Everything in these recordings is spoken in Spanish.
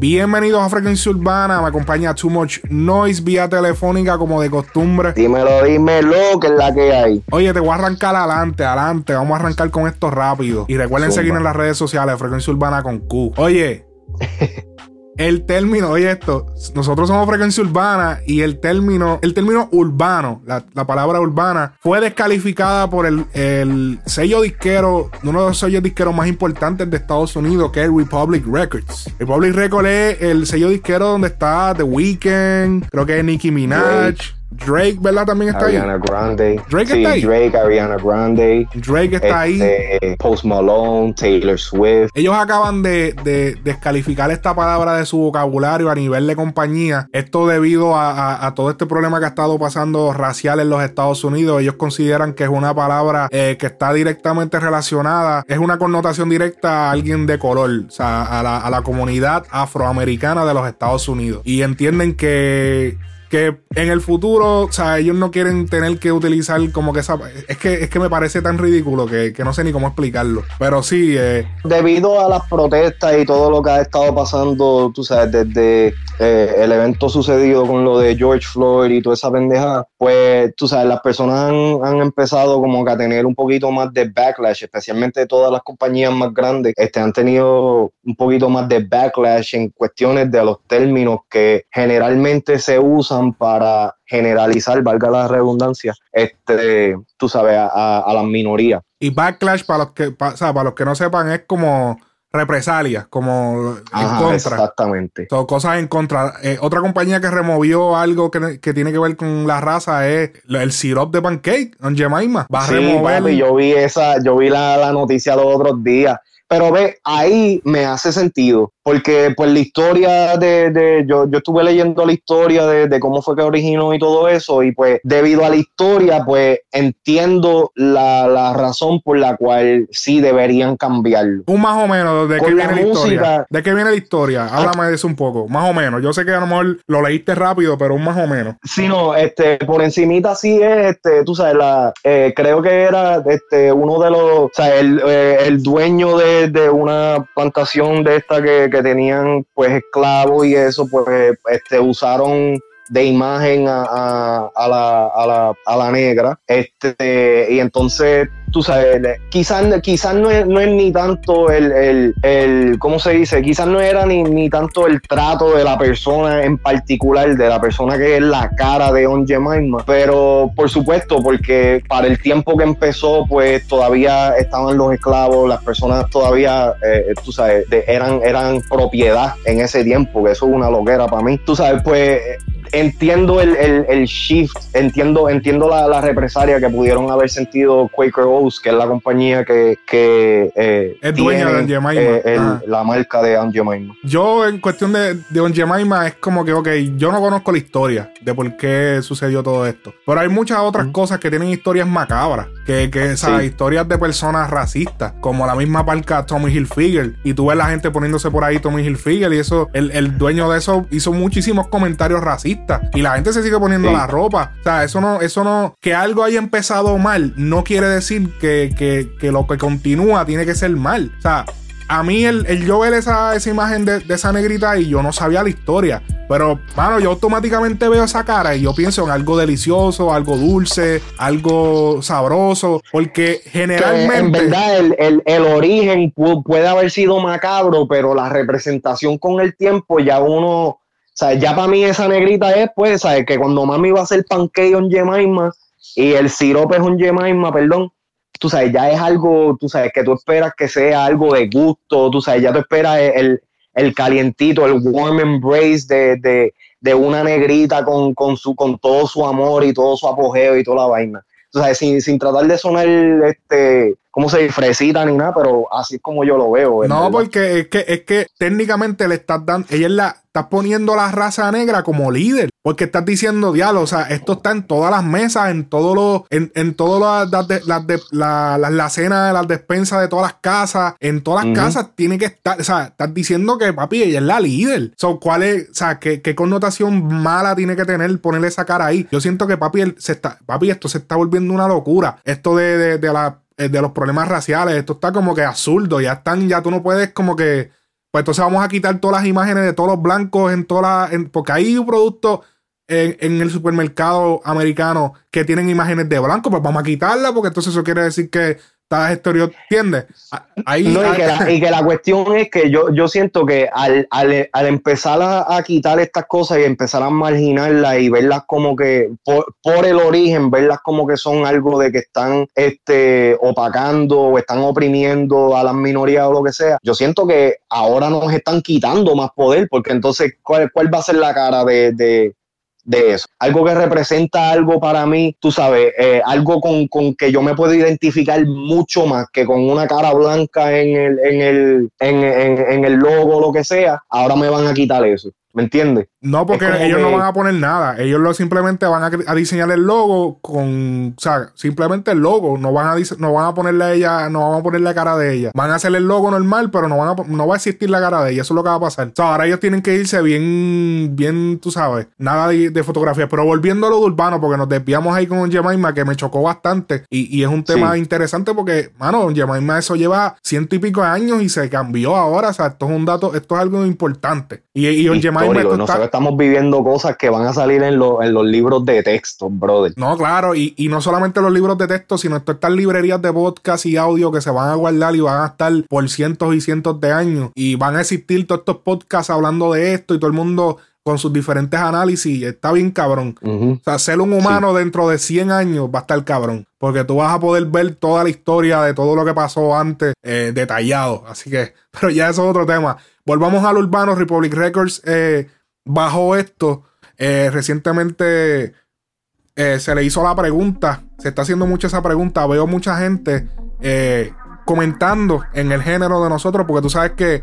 Bienvenidos a Frecuencia Urbana, me acompaña Too Much Noise vía telefónica como de costumbre. Dímelo, dímelo, que es la que hay. Oye, te voy a arrancar adelante, adelante, vamos a arrancar con esto rápido. Y recuerden Zumba. seguirnos en las redes sociales, Frecuencia Urbana con Q. Oye, el término, oye esto, nosotros somos Frecuencia Urbana y el término, el término urbano, la, la palabra urbana, fue descalificada por el, el sello disquero, uno de los sellos disqueros más importantes de Estados Unidos, que es Republic Records. Republic Records es el sello disquero donde está The Weeknd, creo que es Nicki Minaj, Drake, ¿verdad? También está ahí. Ariana Grande. Drake sí, está ahí. Drake, Ariana Grande. Drake está ahí. este, Post Malone, Taylor Swift. Ellos acaban de, de descalificar esta palabra de su vocabulario a nivel de compañía. Esto debido a, a- a todo este problema que ha estado pasando racial en los Estados Unidos. Ellos consideran que es una palabra eh, que está directamente relacionada, es una connotación directa a alguien de color, o sea, a la, a la comunidad afroamericana de los Estados Unidos. Y entienden que que en el futuro, o sea, ellos no quieren tener que utilizar como que esa... Es que, es que me parece tan ridículo que, que no sé ni cómo explicarlo. Pero sí, eh, Debido a las protestas y todo lo que ha estado pasando, tú sabes, desde eh, el evento sucedido con lo de George Floyd y toda esa pendeja, pues tú sabes, las personas han, han empezado como que a tener un poquito más de backlash, especialmente todas las compañías más grandes, este, han tenido un poquito más de backlash en cuestiones de los términos que generalmente se usan para generalizar, valga la redundancia, este, tú sabes, a, a- a las minorías. Y backlash, para los que, pa- o sea, para los que no sepan, es como represalias, como en contra. Exactamente. Son cosas en contra. Eh, otra compañía que removió algo que, que tiene que ver con la raza es el syrup de pancake, Don Jemima. Va a Sí, remover. papi, yo vi esa, yo vi la, la noticia los otros días. Pero ve, ahí me hace sentido, porque pues la historia de, de yo, yo estuve leyendo la historia de, de cómo fue que originó y todo eso, y pues debido a la historia, pues entiendo la, la razón por la cual sí deberían cambiarlo. Un más o menos, ¿de qué Con viene la historia? música- ¿De qué viene la historia? Háblame de eso un poco, más o menos. Yo sé que a lo mejor lo leíste rápido, pero un más o menos. Sí, no, este, por encimita sí es, este, tú sabes, la, eh, creo que era este, uno de los, o sea, el, eh, el dueño de, de una plantación de esta que, que tenían, pues, esclavos y eso, pues, este, usaron de imagen a, a- a la, a, la, a la negra, este, y entonces, tú sabes, quizás quizás no es, no es ni tanto el, el, el, ¿cómo se dice? Quizás no era ni, ni tanto el trato de la persona en particular, de la persona que es la cara de On Jemima, pero por supuesto, porque para el tiempo que empezó, pues todavía estaban los esclavos, las personas todavía, eh, tú sabes, eran, eran propiedad en ese tiempo, que eso es una loquera para mí. Tú sabes, pues entiendo el, el, el shift, entiendo, entiendo la, la represalia que pudieron haber sentido Quaker Que es la compañía que, que eh, Es dueña de Aunt eh, el- la marca de Aunt Jemima. Yo, en cuestión de, de Jemima, es como que, ok, yo no conozco la historia de por qué sucedió todo esto. Pero hay muchas otras cosas que tienen historias macabras. Que, que esas Sí. historias de personas racistas, como la misma parca Tommy Hilfiger. Y tú ves la gente poniéndose por ahí Tommy Hilfiger. Y eso, el, el dueño de eso hizo muchísimos comentarios racistas. Y la gente se sigue poniendo Sí. la ropa. O sea, eso no, eso no, que algo haya empezado mal, no quiere decir que, que, que lo que continúa tiene que ser mal. O sea, a mí el, el yo ver esa, esa imagen de, de esa negrita y yo no sabía la historia. Pero, mano, yo automáticamente veo esa cara y yo pienso en algo delicioso, algo dulce, algo sabroso. Porque Que generalmente. en verdad el, el- el origen pu- puede haber sido macabro, pero la representación con el tiempo ya uno, sea, ya para mí esa negrita es, pues, ¿sabes? Que cuando mami va a hacer pancake on Jemima y el sirope es on Jemima, perdón, tú sabes, ya es algo, tú sabes, que tú esperas que sea algo de gusto, tú sabes, ya tú esperas el, el calientito, el warm embrace de, de, de una negrita con, con, su, con todo su amor y todo su apogeo y toda la vaina. O sea, sin, sin tratar de sonar, este, ¿cómo se dice? Fresita ni nada, pero así es como yo lo veo. No, verdad. porque es que, es que técnicamente le estás dando, ella es la, estás poniendo la raza negra como líder, porque estás diciendo, diálogo, o sea, esto está en todas las mesas, en todos los, en, en todas las, las, de- las, de- la, la, la cena, las despensas de todas las casas, en todas las casas tiene que estar, o sea, estás diciendo que papi, ella es la líder. So, ¿cuál es, o sea, qué, qué connotación mala tiene que tener ponerle esa cara ahí? Yo siento que papi, él se está, papi, esto se está volviendo una locura. Esto de, de, de la eh, de los problemas raciales. Esto está como que absurdo. Ya están, ya tú no puedes como que. Pues entonces vamos a quitar todas las imágenes de todos los blancos en todas las. Porque hay un producto en, el supermercado americano que tienen imágenes de blanco, pues vamos a quitarla porque entonces eso quiere decir que está estereotipo, ¿entiendes? Ahí, no, y, que la, y, que la, cuestión es que yo, yo siento que al, al, al empezar a, a, quitar estas cosas y empezar a marginarlas y verlas como que por, por, el origen, verlas como que son algo de que están este, opacando o están oprimiendo a las minorías o lo que sea, yo siento que ahora nos están quitando más poder porque entonces, ¿cuál, cuál va a ser la cara de, de de eso. Algo que representa algo para mí, tú sabes, eh, algo con, con, que yo me puedo identificar mucho más que con una cara blanca en el, en el, en, en, en el logo lo que sea, ahora me van a quitar eso. ¿Me entiendes? No, porque ellos que... no van a poner nada. Ellos lo simplemente van a, a, diseñar el logo con. O sea, simplemente el logo. No van a, no van a ponerle a ella, no van a ponerle la cara de ella. Van a hacer el logo normal, pero no, van a, no va a existir la cara de ella. Eso es lo que va a pasar. O sea, ahora ellos tienen que irse bien, bien, tú sabes, nada de, de fotografía. Pero volviendo a lo de urbano, porque nos desviamos ahí con Jemima, que me chocó bastante. Y, y es un tema sí. interesante porque, mano, Jemima eso lleva ciento y pico de años y se cambió ahora. O sea, esto es un dato, esto es algo importante. Y, y Jemima está... estamos viviendo cosas que van a salir en, lo, en los libros de texto, brother. No, claro, y, y, no solamente los libros de texto, sino estas librerías de podcast y audio que se van a guardar y van a estar por cientos y cientos de años. Y van a existir todos estos podcasts hablando de esto y todo el mundo con sus diferentes análisis. Está bien cabrón. Uh -huh. O sea, ser un humano sí. dentro de 100 años va a estar cabrón. Porque tú vas a poder ver toda la historia de todo lo que pasó antes eh, detallado. Así que, pero ya eso es otro tema. Volvamos al urbano. Republic Records eh, bajó esto. Eh, recientemente eh, se le hizo la pregunta. Se está haciendo mucho esa pregunta. Veo mucha gente eh, comentando en el género de nosotros. Porque tú sabes que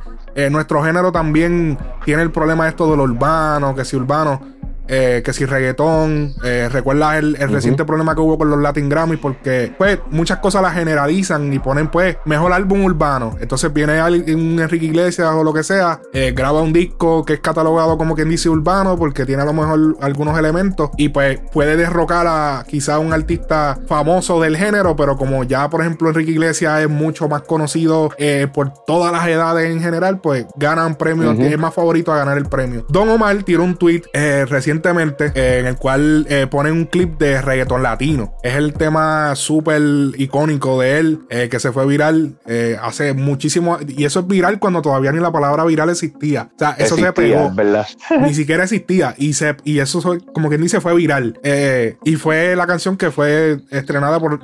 nuestro género también tiene el problema esto de lo urbano. Que si urbano eh, que si reggaetón, eh, recuerdas el, el uh -huh. reciente problema que hubo con los Latin Grammys, porque pues muchas cosas las generalizan y ponen pues mejor álbum urbano. Entonces viene un Enrique Iglesias o lo que sea, eh, graba un disco que es catalogado como quien dice urbano, porque tiene a lo mejor algunos elementos y pues puede derrocar a quizá un artista famoso del género, pero como ya por ejemplo Enrique Iglesias es mucho más conocido por todas las edades en general, pues ganan premios, uh -huh. es más favorito a ganar el premio. Don Omar tiró un tweet recientemente recientemente eh, en el cual eh, ponen un clip de reggaetón latino. Es el tema súper icónico de él eh, que se fue viral eh, hace muchísimo. Y eso es viral cuando todavía ni la palabra viral existía. O sea, eso existía, se pegó. ¿verdad? ni siquiera existía. Y, se, y eso, como quien dice, fue viral. Eh, y fue la canción que fue estrenada por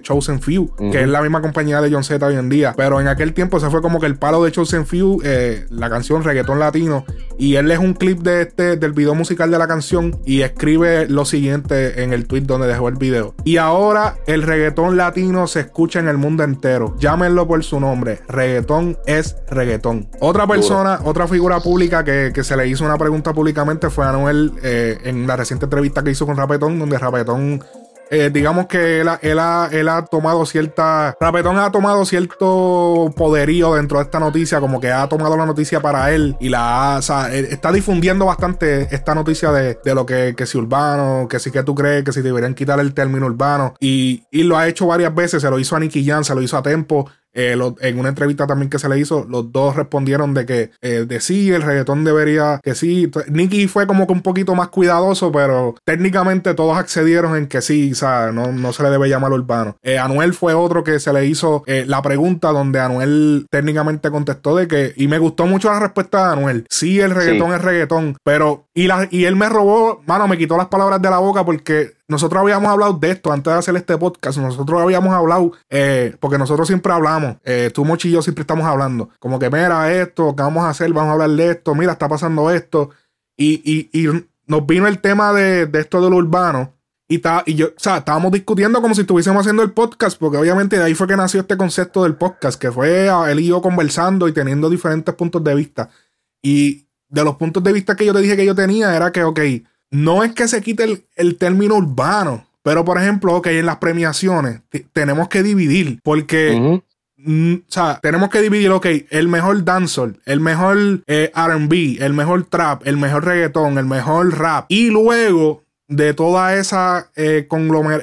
Chosen Few, uh -huh. que es la misma compañía de John Z hoy en día. Pero en aquel tiempo se fue como que el palo de Chosen Few, la canción reggaetón latino. Y él es un clip de este, del video musical de la canción canción y escribe lo siguiente en el tweet donde dejó el video. Y ahora el reggaetón latino se escucha en el mundo entero. Llámenlo por su nombre. Reggaetón es reggaetón. Otra persona, Duro. otra figura pública que, que, se le hizo una pregunta públicamente fue a Anuel eh, en la reciente entrevista que hizo con Rapetón, donde Rapetón eh, digamos que él, él, ha, él, ha, tomado cierta. Rapetón ha tomado cierto poderío dentro de esta noticia, como que ha tomado la noticia para él y la ha, o sea, está difundiendo bastante esta noticia de, de lo que, que si urbano, que si que tú crees, que si deberían quitar el término urbano. Y, y lo ha hecho varias veces, se lo hizo a Nicky Jan, se lo hizo a Tempo. Eh, lo, en una entrevista también que se le hizo, los dos respondieron de que eh, de sí, el reggaetón debería que sí. Nicky fue como que un poquito más cuidadoso, pero técnicamente todos accedieron en que sí, o sea, no, no se le debe llamar urbano. Eh, Anuel fue otro que se le hizo la pregunta donde Anuel técnicamente contestó de que, y me gustó mucho la respuesta de Anuel, sí, el reggaetón sí. es reggaetón, pero, y, la, y él me robó, mano, me quitó las palabras de la boca porque nosotros habíamos hablado de esto antes de hacer este podcast. Nosotros habíamos hablado, eh, porque nosotros siempre hablamos, eh, tú, Mochi y yo siempre estamos hablando. Como que, mira, esto, ¿qué vamos a hacer? Vamos a hablar de esto, mira, está pasando esto. Y, y, y nos vino el tema de, de esto de lo urbano. Y, ta, y yo, o sea, estábamos discutiendo como si estuviésemos haciendo el podcast, porque obviamente de ahí fue que nació este concepto del podcast, que fue él y yo conversando y teniendo diferentes puntos de vista. Y de los puntos de vista que yo te dije que yo tenía, era que, ok, no es que se quite el, el término urbano, pero por ejemplo, ok, en las premiaciones tenemos que dividir, porque... Uh -huh. Mm, o sea, tenemos que dividir, ok, el mejor dancehall, el mejor eh, RB, el mejor trap, el mejor reggaetón, el mejor rap. Y luego de toda esa eh,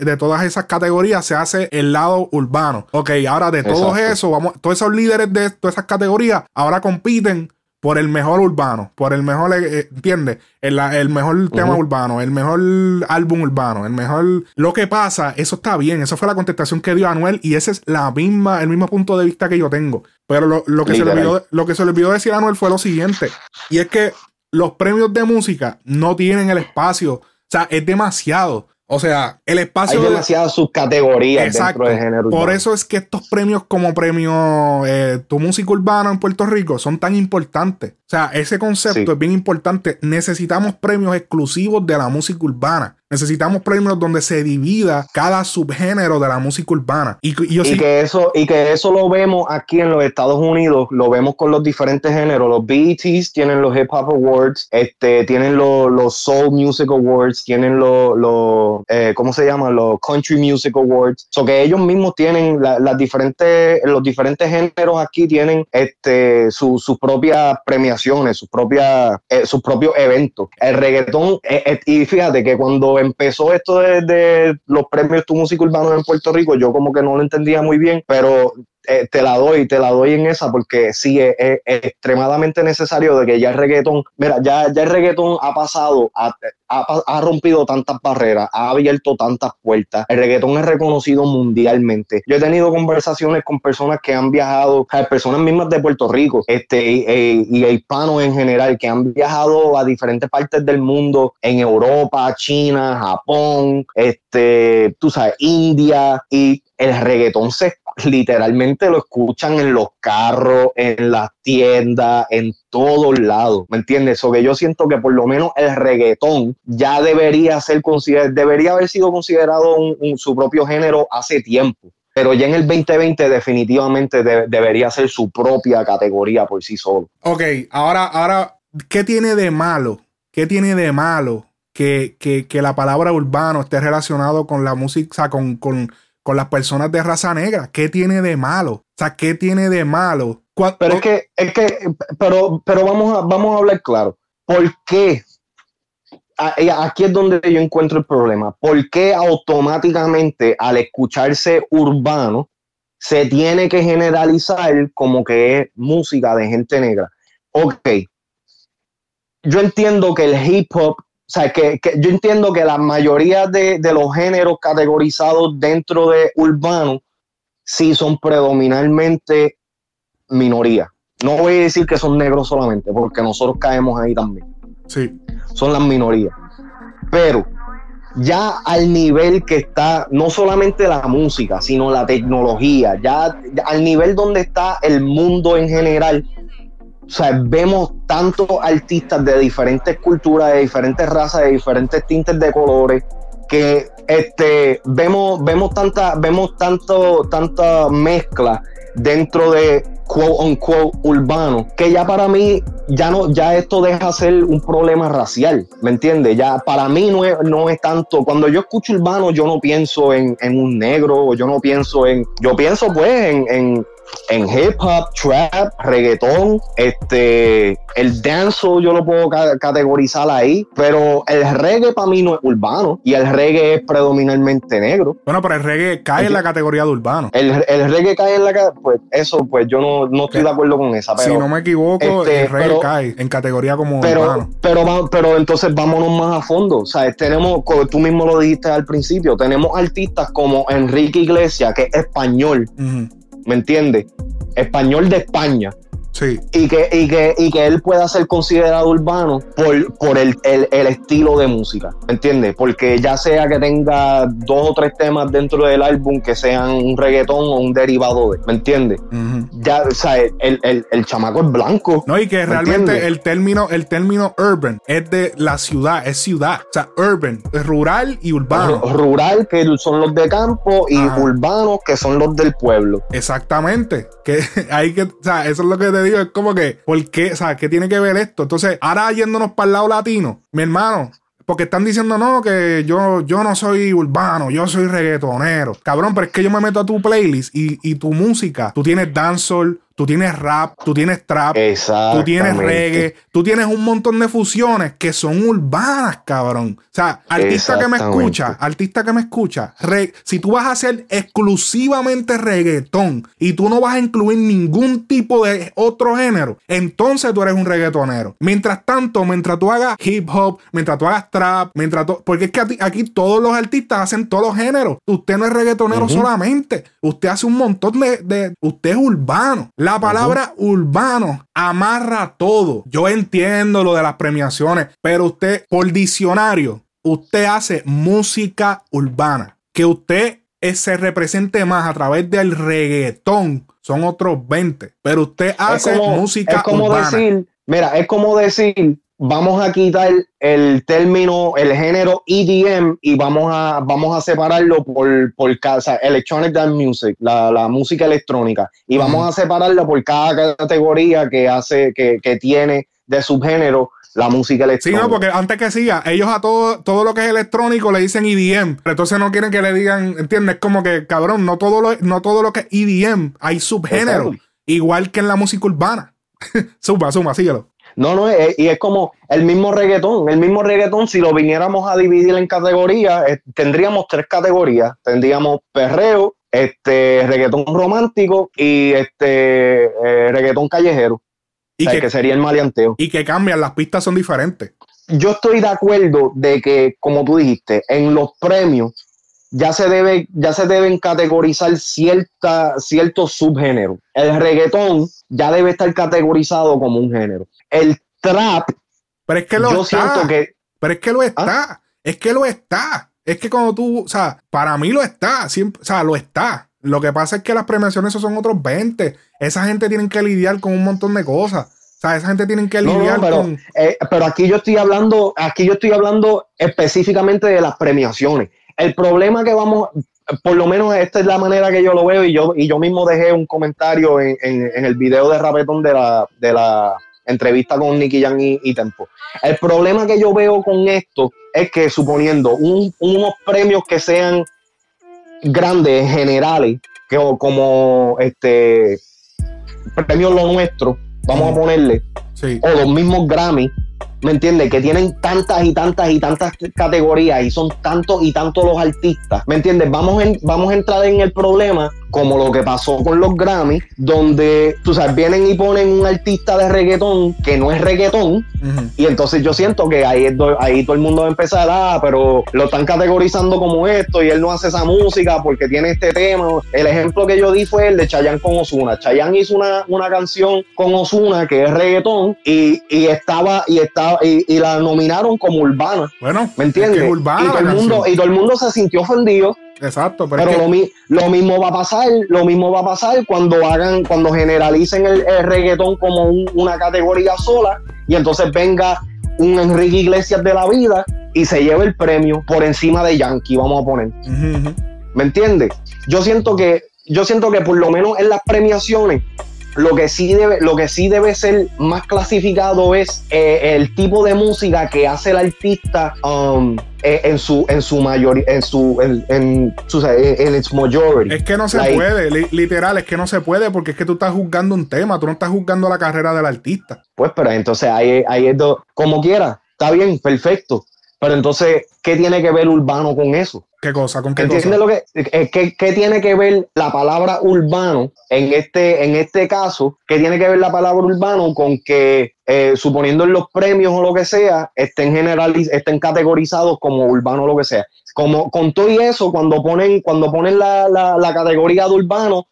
de todas esas categorías se hace el lado urbano. Ok, ahora de todos esos, vamos, todos esos líderes de todas esas categorías ahora compiten por el mejor urbano, por el mejor, eh, eh, ¿entiendes? El, el, mejor tema urbano, el mejor álbum urbano, el mejor... Lo que pasa, eso está bien, eso fue la contestación que dio Anuel y ese es la misma, el mismo punto de vista que yo tengo. Pero lo, que, se le olvidó, lo que se le olvidó decir a Anuel fue lo siguiente, y es que los premios de música no tienen el espacio, o sea, es demasiado. O sea, el espacio. Hay demasiadas subcategorías dentro del género. Por eso es que estos premios, como premio eh, Tu Música Urbana en Puerto Rico, son tan importantes. O sea, ese concepto es bien importante. Necesitamos premios exclusivos de la música urbana. Necesitamos premios donde se divida cada subgénero de la música urbana. Y, que eso, y que eso lo vemos aquí en los Estados Unidos, lo vemos con los diferentes géneros. Los BETs tienen los Hip Hop Awards, este, tienen los, Soul Music Awards, tienen los, eh, ¿cómo se llama? Los Country Music Awards. So que ellos mismos tienen las diferentes, los diferentes géneros aquí tienen este, sus propias sus propias, eh, sus propios eventos. El reggaetón, eh, y fíjate que cuando empezó esto de, los premios Tu Música Urbana en Puerto Rico, yo como que no lo entendía muy bien, pero eh, te la doy, te la doy en esa porque sí es, extremadamente necesario de que ya el reggaetón, mira, ya, ya el reggaetón ha pasado, ha, ha, rompido tantas barreras, ha abierto tantas puertas, el reggaetón es reconocido mundialmente. Yo he tenido conversaciones con personas que han viajado, personas mismas de Puerto Rico, este, y, y hispanos en general, que han viajado a diferentes partes del mundo, en Europa, China, Japón, este, tú sabes, India, y el reggaetón se literalmente lo escuchan en los carros, en las tiendas, en todos lados, ¿me entiendes? O que yo siento que por lo menos el reggaetón ya debería ser considerado, debería haber sido considerado su propio género hace tiempo. Pero ya en el 2020 definitivamente debería ser su propia categoría por sí solo. Ok, ahora, ahora, ¿qué tiene de malo? ¿Qué tiene de malo que, que, la palabra urbano esté relacionado con la música, con, con con las personas de raza negra. ¿Qué tiene de malo? O sea, ¿qué tiene de malo? Pero es que, es que, pero, pero vamos a, vamos a hablar claro. ¿Por qué? Aquí es donde yo encuentro el problema. ¿Por qué automáticamente al escucharse urbano se tiene que generalizar como que es música de gente negra? Ok. Yo entiendo que el hip hop sea, que, yo entiendo que la mayoría de, los géneros categorizados dentro de urbano sí son predominantemente minoría. No voy a decir que son negros solamente, porque nosotros caemos ahí también. Sí. Son las minorías. Pero ya al nivel que está, no solamente la música, sino la tecnología, ya al nivel donde está el mundo en general, o sea, vemos tantos artistas de diferentes culturas, de diferentes razas, de diferentes tintes de colores, que este, vemos, vemos, tanta, vemos tanto, tanta mezcla dentro de quote unquote urbano, que ya para mí, ya no, ya esto deja ser un problema racial, ¿me entiendes? Ya para mí no es, no es tanto, cuando yo escucho urbano, yo no pienso en, un negro, yo no pienso en, yo pienso pues en, en hip hop, trap, reggaetón, este, el dancehall yo lo puedo categorizar ahí, pero el reggae para mí no es urbano y el reggae es predominantemente negro. Bueno, pero el reggae cae en la categoría de urbano. El, reggae cae en la pues eso, pues yo no, no estoy de acuerdo con esa. Pero, si no me equivoco, este, el reggae cae en categoría como pero, urbano. Pero, pero entonces vámonos más a fondo. O sea, tenemos, tú mismo lo dijiste al principio, tenemos artistas como Enrique Iglesias, que es español. ¿Me entiendes? Español de España. Sí. Y que, y que, y que él pueda ser considerado urbano por, por el, estilo de música, ¿me entiendes? Porque ya sea que tenga dos o tres temas dentro del álbum que sean un reggaetón o un derivado de, ¿me entiendes? Ya, o sea, el, el, chamaco es blanco. No, y que realmente el término, el término urban es de la ciudad, es ciudad. O sea, urban, rural y urbano. Rural, que son los de campo, y urbanos, que son los del pueblo. Exactamente. Que hay que, o sea, eso es lo que digo, es como que, ¿por qué? O sea, ¿qué tiene que ver esto? Entonces, ahora yéndonos para el lado latino, mi hermano, porque están diciendo, no, que yo, yo no soy urbano, yo soy reggaetonero. Cabrón, pero es que yo me meto a tu playlist y, y tu música, tú tienes dancehall, tú tienes rap, tú tienes trap, tú tienes reggae, tú tienes un montón de fusiones que son urbanas, cabrón. O sea, artista que me escucha, artista que me escucha, si tú vas a hacer exclusivamente reggaetón y tú no vas a incluir ningún tipo de otro género, entonces tú eres un reggaetonero. Mientras tanto, mientras tú hagas hip hop, mientras tú hagas trap, mientras tú, porque es que aquí todos los artistas hacen todos los géneros. Usted no es reggaetonero solamente, usted hace un montón de, usted es urbano. La palabra urbano amarra todo. Yo entiendo lo de las premiaciones, pero usted por diccionario, usted hace música urbana. Que usted se represente más a través del reggaetón son otros 20. Pero usted hace música es como urbana. decir, mira, es como decir, vamos a quitar el término, el género EDM y vamos a, vamos a separarlo por, por cada, Electronic Dance Music, la, música electrónica, y vamos a separarlo por cada categoría que hace, que, que tiene de subgénero la música electrónica. Sí, no, porque antes que siga, ellos a todo, todo lo que es electrónico le dicen EDM, pero entonces no quieren que le digan, ¿entiendes? Como que, cabrón, no todo lo, no todo lo que es EDM, hay subgénero, igual que en la música urbana. suma, suma, síguelo. No, no, y es como el mismo reggaetón. El mismo reggaetón, si lo viniéramos a dividir en categorías, eh, tendríamos tres categorías. Tendríamos perreo, este, reggaetón romántico y este eh, reggaetón callejero. Y que, sería el maleanteo. Y que cambian, las pistas son diferentes. Yo estoy de acuerdo de que, como tú dijiste, en los premios ya se, debe, ya se deben categorizar cierta, ciertos subgéneros. El reggaetón ya debe estar categorizado como un género. El trap, pero es que lo yo está. siento que. Pero es que lo está. ¿Ah? Es que lo está. Es que cuando tú, o sea, para mí lo está. Siempre, o sea, lo está. Lo que pasa es que las premiaciones son otros 20. Esa gente tiene que lidiar con un montón de cosas. O sea, esa gente tiene que lidiar pero, con. Eh, pero aquí yo estoy hablando, aquí yo estoy hablando específicamente de las premiaciones. El problema que vamos, por lo menos esta es la manera que yo lo veo, y yo, y yo mismo dejé un comentario en, el video de Rapetón de la, de la entrevista con Nicky Jan y, Tempo. El problema que yo veo con esto es que suponiendo unos premios que sean grandes, generales, que, como este premios lo nuestro, vamos a ponerle, o los mismos Grammy, ¿me entiendes? Que tienen tantas y tantas y tantas categorías y son tantos y tantos los artistas, ¿me entiendes? Vamos, vamos a entrar en el problema como lo que pasó con los Grammy, donde, tú sabes, vienen y ponen un artista de reggaetón que no es reggaetón, y entonces yo siento que ahí, ahí todo el mundo va a empezar, ah, pero lo están categorizando como esto, y él no hace esa música porque tiene este tema. El ejemplo que yo di fue el de Chayanne con Osuna. Chayanne hizo una, una canción con Osuna que es reggaetón, y, estaba, y estaba, y, la nominaron como urbana. Bueno, ¿me entiendes? urbana y, todo el mundo, y todo el mundo se sintió ofendido Exacto, pero, lo, mismo va a pasar, lo mismo va a pasar cuando hagan, cuando generalicen el, reggaetón como una categoría sola y entonces venga un Enrique Iglesias de la vida y se lleve el premio por encima de Yankee, vamos a poner. ¿Me entiendes? Yo siento que, yo siento que por lo menos en las premiaciones lo que sí debe, lo que sí debe ser más clasificado es eh, el tipo de música que hace el artista um, eh, en su en su mayoría en su en, en, su, en its majority. Es que no se puede, literal, es que no se puede porque es que tú estás juzgando un tema, tú no estás juzgando la carrera del artista. Pues, pero entonces ahí, ahí es como quiera, está bien, perfecto. Pero entonces, ¿qué tiene que ver urbano con eso? ¿Qué cosa? ¿Con qué cosa? Lo que, eh, ¿qué, tiene que ver la palabra urbano en este, en este caso? ¿Qué tiene que ver la palabra urbano con que, eh, suponiendo en los premios o lo que sea, estén, generaliz estén categorizados como urbano o lo que sea? Como con todo y eso, cuando ponen, cuando ponen la, la, categoría de urbano,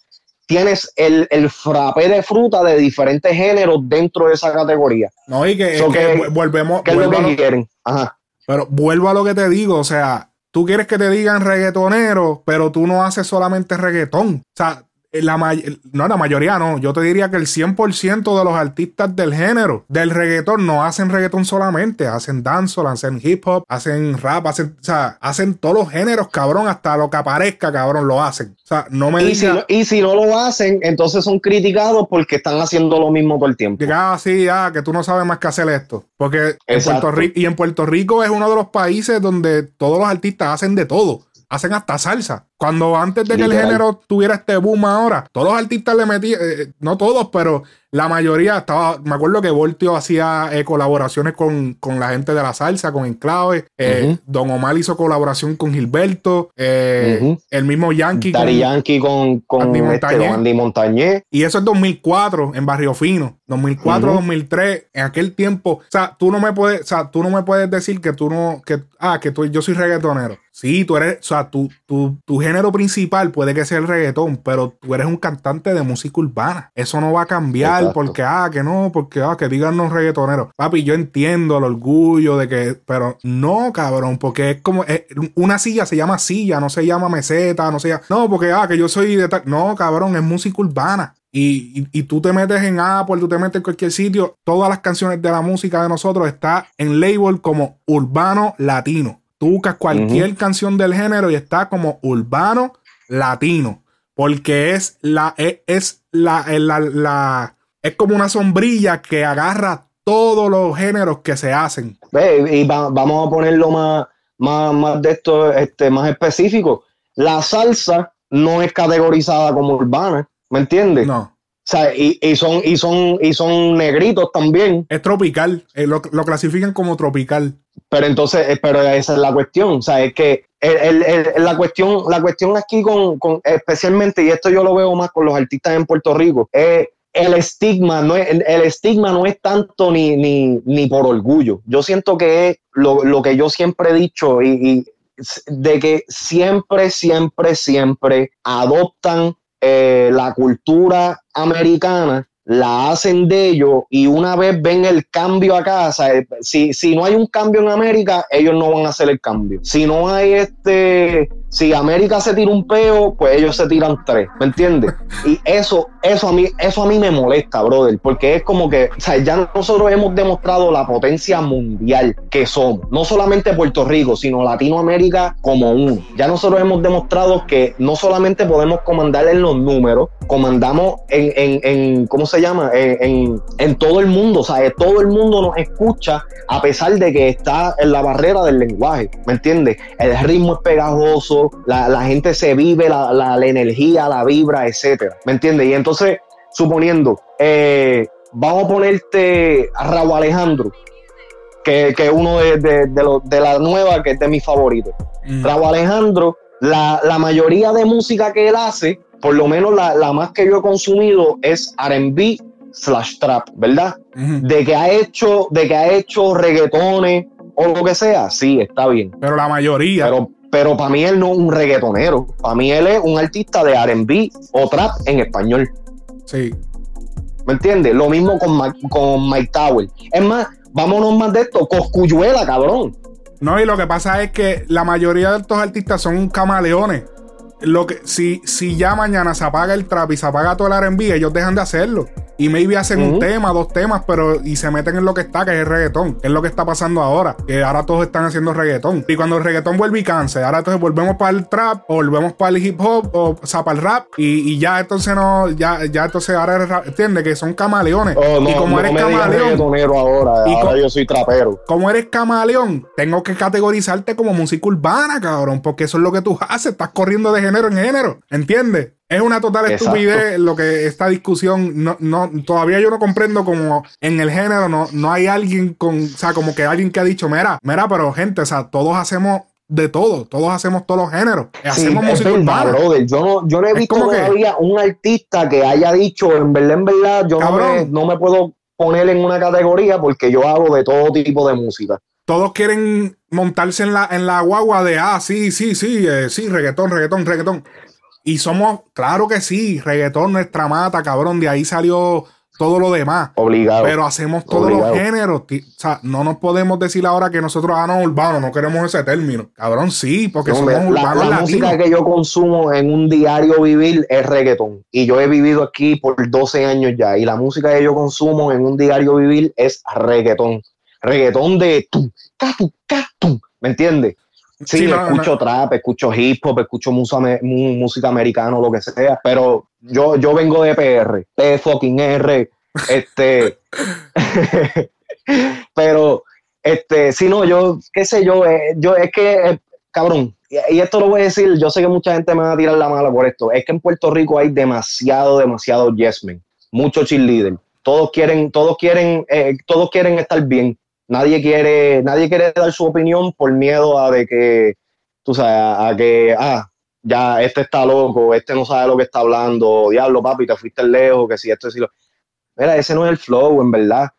tienes el, el frappé de fruta de diferentes géneros dentro de esa categoría. No, y que, volvemos. ¿Qué es lo que quieren? Ajá. Pero vuelvo a lo que te digo, o sea, tú quieres que te digan reggaetonero, pero tú no haces solamente reggaetón. O sea, la no, la mayoría no. Yo te diría que el 100% de los artistas del género del reggaetón no hacen reggaetón solamente, hacen dancehall, hacen hip hop, hacen rap, hacen, o sea, hacen todos los géneros, cabrón, hasta lo que aparezca, cabrón, lo hacen. O sea, no me y, si no, y si no lo hacen, entonces son criticados porque están haciendo lo mismo todo el tiempo. Ah, sí, ah, que tú no sabes más que hacer esto. Porque en Puerto Rico, y en Puerto Rico es uno de los países donde todos los artistas hacen de todo hacen hasta salsa. Cuando antes de que el género tuviera este boom ahora, todos los artistas le metían, eh, no todos, pero la mayoría estaba, me acuerdo que Voltio hacía eh, colaboraciones con, la gente de la salsa, con Enclave. Eh, Don Omar hizo colaboración con Gilberto. Eh, el mismo Yankee. con, Yankee con, con Andy, Montañez. Y eso es 2004 en Barrio Fino. 2004, 2003. En aquel tiempo. O sea, tú no me puedes, o sea, tú no me puedes decir que tú no, que, ah, que tú, yo soy reggaetonero. Sí, tú eres, o sea, tu, tu, tu género principal puede que sea el reggaetón, pero tú eres un cantante de música urbana. Eso no va a cambiar porque, ah, que no, porque, ah, que digan los reggaetoneros. Papi, yo entiendo el orgullo de que, pero no, cabrón, porque es como, una silla se llama silla, no se llama meseta, no se llama, no, porque, ah, que yo soy de tal, no, cabrón, es música urbana. Y, y, tú te metes en Apple, tú te metes en cualquier sitio, todas las canciones de la música de nosotros está en label como urbano latino. Tú buscas cualquier canción del género y está como urbano latino. Porque es la, es, es la, la, es como una sombrilla que agarra todos los géneros que se hacen. y vamos a ponerlo más, más, de esto, este, más específico. La salsa no es categorizada como urbana, ¿me entiendes? No. O sea, y, son, y, son, y son negritos también. Es tropical, eh, lo, clasifican como tropical. Pero entonces, eh, pero esa es la cuestión. O sea, es que la, cuestión, la cuestión aquí con, con, especialmente, y esto yo lo veo más con los artistas en Puerto Rico, es el estigma no es, el, estigma no es tanto ni, ni, por orgullo. Yo siento que es lo, que yo siempre he dicho y, de que siempre, siempre, siempre adoptan eh, la cultura americana la hacen de ellos y una vez ven el cambio acá, si, si no hay un cambio en América, ellos no van a hacer el cambio. Si no hay este, si América se tira un peo, pues ellos se tiran tres, ¿me entiendes? Y eso, eso a mí, eso a mí me molesta, brother, porque es como que, o sea, ya nosotros hemos demostrado la potencia mundial que somos, no solamente Puerto Rico, sino Latinoamérica como uno. Ya nosotros hemos demostrado que no solamente podemos comandar en los números, comandamos en, en, en ¿cómo se llama? En, en, todo el mundo, o sea, todo el mundo nos escucha a pesar de que está en la barrera del lenguaje, ¿me entiendes? El ritmo es pegajoso, la, gente se vive la, la, energía, la vibra, etcétera, ¿me entiendes? Y entonces, suponiendo, eh, vamos a ponerte a Raúl Alejandro, que es uno de, de, de, la nueva, que es de mis favoritos. Mm. Raúl Alejandro, la, la mayoría de música que él hace, por lo menos la, más que yo he consumido es RB slash trap, ¿verdad? De que ha hecho, de que ha hecho reggaetones o lo que sea, sí, está bien. Pero la mayoría. Pero, pero para mí él no es un reggaetonero. Para mí él es un artista de RB o trap en español. Sí. ¿Me entiendes? Lo mismo con, con Mike Tower. Es más, vámonos más de esto. Coscuyuela, cabrón. No, y lo que pasa es que la mayoría de estos artistas son camaleones lo que, si, si ya mañana se apaga el trap y se apaga todo el RB, ellos dejan de hacerlo. Y maybe hacen un tema, dos temas, pero y se meten en lo que está, que es el reggaetón. es lo que está pasando ahora. Que ahora todos están haciendo reggaetón. Y cuando el reggaetón vuelve y canse, ahora entonces volvemos para el trap, o volvemos para el hip hop, o, sea, para el rap. Y, ya entonces no, ya, ya entonces ahora rap, ¿entiendes? Que son camaleones. Oh, y como eres camaleón. Ahora, y ahora yo soy trapero. Como eres camaleón, tengo que categorizarte como música urbana, cabrón. Porque eso es lo que tú haces. Estás corriendo de género en género. ¿Entiendes? Es una total estupidez lo que esta discusión, no, no, todavía yo no comprendo como en el género no, no hay alguien con, o sea, como que alguien que ha dicho, mira, mira, pero gente, o sea, todos hacemos de todo, todos hacemos todos los géneros, hacemos música urbana. Yo no, yo no he visto todavía un artista que haya dicho, en verdad, en verdad, yo no me, no me puedo poner en una categoría porque yo hago de todo tipo de música todos quieren montarse en la, en la guagua de, ah, sí, sí, sí, eh, sí, reggaetón, reggaetón, reggaetón. Y somos, claro que sí, reggaetón, nuestra mata, cabrón, de ahí salió todo lo demás. Obligado. Pero hacemos todos los géneros. O sea, no nos podemos decir ahora que nosotros, ah, no, urbanos, no queremos ese término. Cabrón, sí, porque somos urbanos la, la música que yo consumo en un diario vivir es reggaetón. Y yo he vivido aquí por 12 años ya. Y la música que yo consumo en un diario vivir es reggaetón. Reggaetón de tu, ¿me entiendes? Sí, escucho trap, escucho hip hop, escucho música americana, lo que sea, pero yo, yo vengo de PR, P fucking R, este, pero, este, si no, yo, qué sé yo, eh, yo es que cabrón, y esto lo voy a decir, yo sé que mucha gente me va a tirar la mala por esto, es que en Puerto Rico hay demasiado, demasiado yes men, mucho cheerleader. Todos quieren, todos quieren, eh, todos quieren estar bien. Nadie quiere, nadie quiere dar su opinión por miedo a de que, tú sabes, a que, ah, ya este está loco, este no sabe lo que está hablando, diablo papi, te fuiste lejos, que si esto, si lo... Mira, ese no es el flow, en verdad.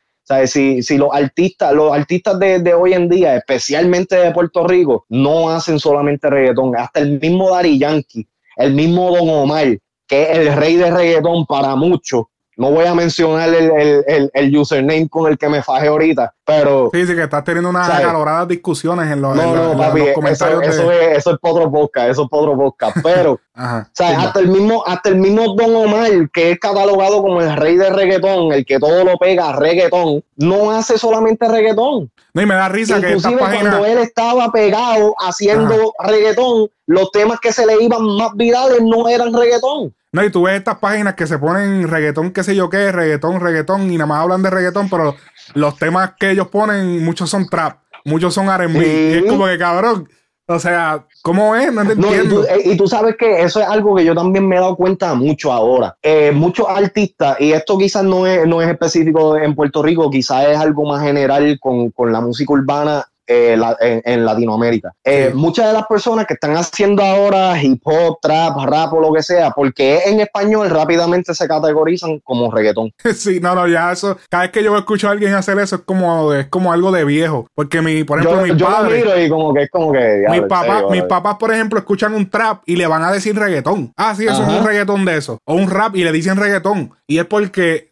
Si, si los artistas, los artistas de, hoy en día, especialmente de Puerto Rico, no hacen solamente reggaetón, hasta el mismo Dari Yankee, el mismo Don Omar, que es el rey de reggaetón para muchos, no voy a mencionar el, username con el que me faje ahorita, pero. Sí, sí, que estás teniendo unas acaloradas discusiones en los, no, no, papi, comentarios. Eso, es, eso es otro podcast, eso es otro podcast. Pero, hasta, el mismo, hasta el mismo Don Omar, que es catalogado como el rey de reggaetón, el que todo lo pega, reggaetón, no hace solamente reggaetón. No, y me da risa que Inclusive cuando él estaba pegado haciendo reggaetón, los temas que se le iban más virales no eran reggaetón. No, y tú ves estas páginas que se ponen reggaetón, qué sé yo qué, reggaetón, reggaetón, y nada más hablan de reggaetón, pero los temas que ellos ponen, muchos son trap, muchos son RB. Y es como que cabrón. O sea, ¿cómo es? No entiendo. Eh, y, tú, sabes que eso es algo que yo también me he dado cuenta mucho ahora. Eh, muchos artistas, y esto quizás no es, no es específico en Puerto Rico, quizás es algo más general con, con la música urbana eh, en, Latinoamérica. Eh, muchas de las personas que están haciendo ahora hip hop, trap, rap o lo que sea, porque en español, rápidamente se categorizan como reggaetón. Sí, no, no, ya eso. Cada vez que yo escucho a alguien hacer eso es como, es como algo de viejo. Porque mi, por ejemplo, mi mis padres. y como que es como que. Mis papás, mis papás, por ejemplo, escuchan un trap y le van a decir reggaetón. Ah, sí, eso es un reggaetón de eso. O un rap y le dicen reggaetón. Y es porque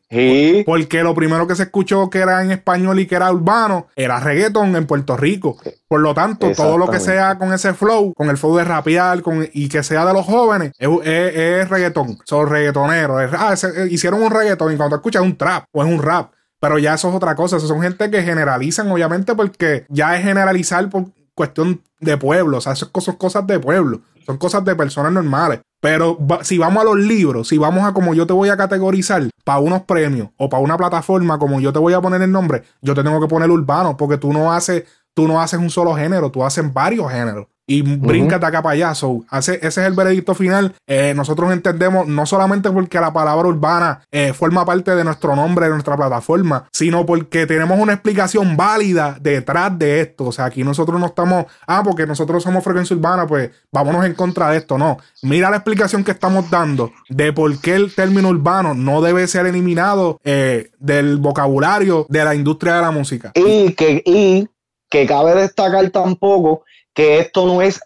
porque lo primero que se escuchó que era en español y que era urbano era reggaeton en Puerto Rico. Por lo tanto, todo lo que sea con ese flow, con el flow de rapear con, y que sea de los jóvenes, es, reggaetón. Son reggaetoneros. ah, eh, hicieron un reggaeton y cuando escuchas un trap o es un rap. Pero ya eso es otra cosa. Eso son gente que generalizan, obviamente, porque ya es generalizar por cuestión de pueblo. O sea, eso son cosas de pueblo. Son cosas de personas normales. Pero si vamos a los libros, si vamos a como yo te voy a categorizar para unos premios o para una plataforma como yo te voy a poner el nombre, yo te tengo que poner urbano porque tú no haces, tú no haces un solo género, tú haces varios géneros y brinca de acá para allá. ese es el veredicto final. Eh, nosotros entendemos no solamente porque la palabra urbana eh, forma parte de nuestro nombre, de nuestra plataforma, sino porque tenemos una explicación válida detrás de esto. O sea, aquí nosotros no estamos, ah, porque nosotros somos frecuencia urbana, pues vámonos en contra de esto. No, mira la explicación que estamos dando de por qué el término urbano no debe ser eliminado eh, del vocabulario de la industria de la música. Y que, y que cabe destacar tampoco que esto no es,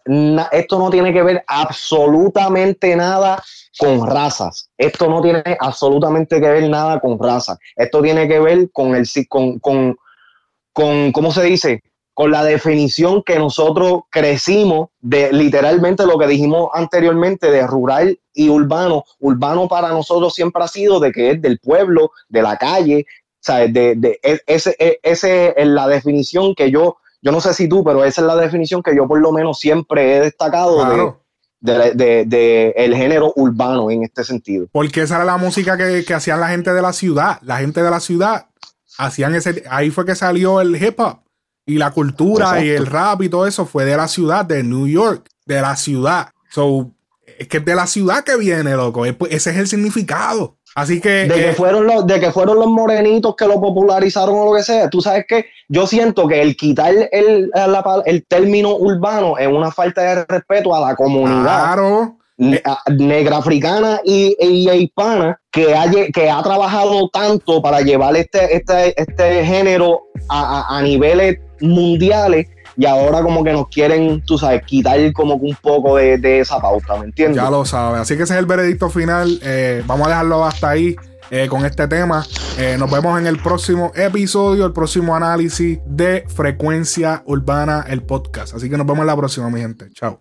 esto no tiene que ver absolutamente nada con razas. Esto no tiene absolutamente que ver nada con razas. Esto tiene que ver con el, con, con, con, ¿cómo se dice? Con la definición que nosotros crecimos de literalmente lo que dijimos anteriormente de rural y urbano. Urbano para nosotros siempre ha sido de que es del pueblo, de la calle, ¿sabes? De, de, e, ese, e, ese es la definición que yo yo no sé si tú, pero esa es la definición que yo por lo menos siempre he destacado de, el género urbano en este sentido. Porque esa era la música que, hacían la gente de la ciudad. La gente de la ciudad hacían ese. Ahí fue que salió el hip hop. Y la cultura y el rap y todo eso fue de la ciudad, de New York, de la ciudad. So, es que es de la ciudad que viene, loco. Ese es el significado. Así que. De que, eh, fueron los, de que fueron los morenitos que lo popularizaron o lo que sea. Tú sabes que yo siento que el quitar el, el, término urbano es una falta de respeto a la comunidad. negra africana y, hispana que ha, que ha trabajado tanto para llevar este, este, este género a, a niveles mundiales y ahora como que nos quieren, tú sabes, quitar como un poco de, esa pauta, ¿me entiendes? Ya lo sabes, así que ese es el veredicto final, eh, vamos a dejarlo hasta ahí. Eh, con este tema. Eh, nos vemos en el próximo episodio, el próximo análisis de Frecuencia Urbana, el podcast. Así que nos vemos en la próxima, mi gente. Chao.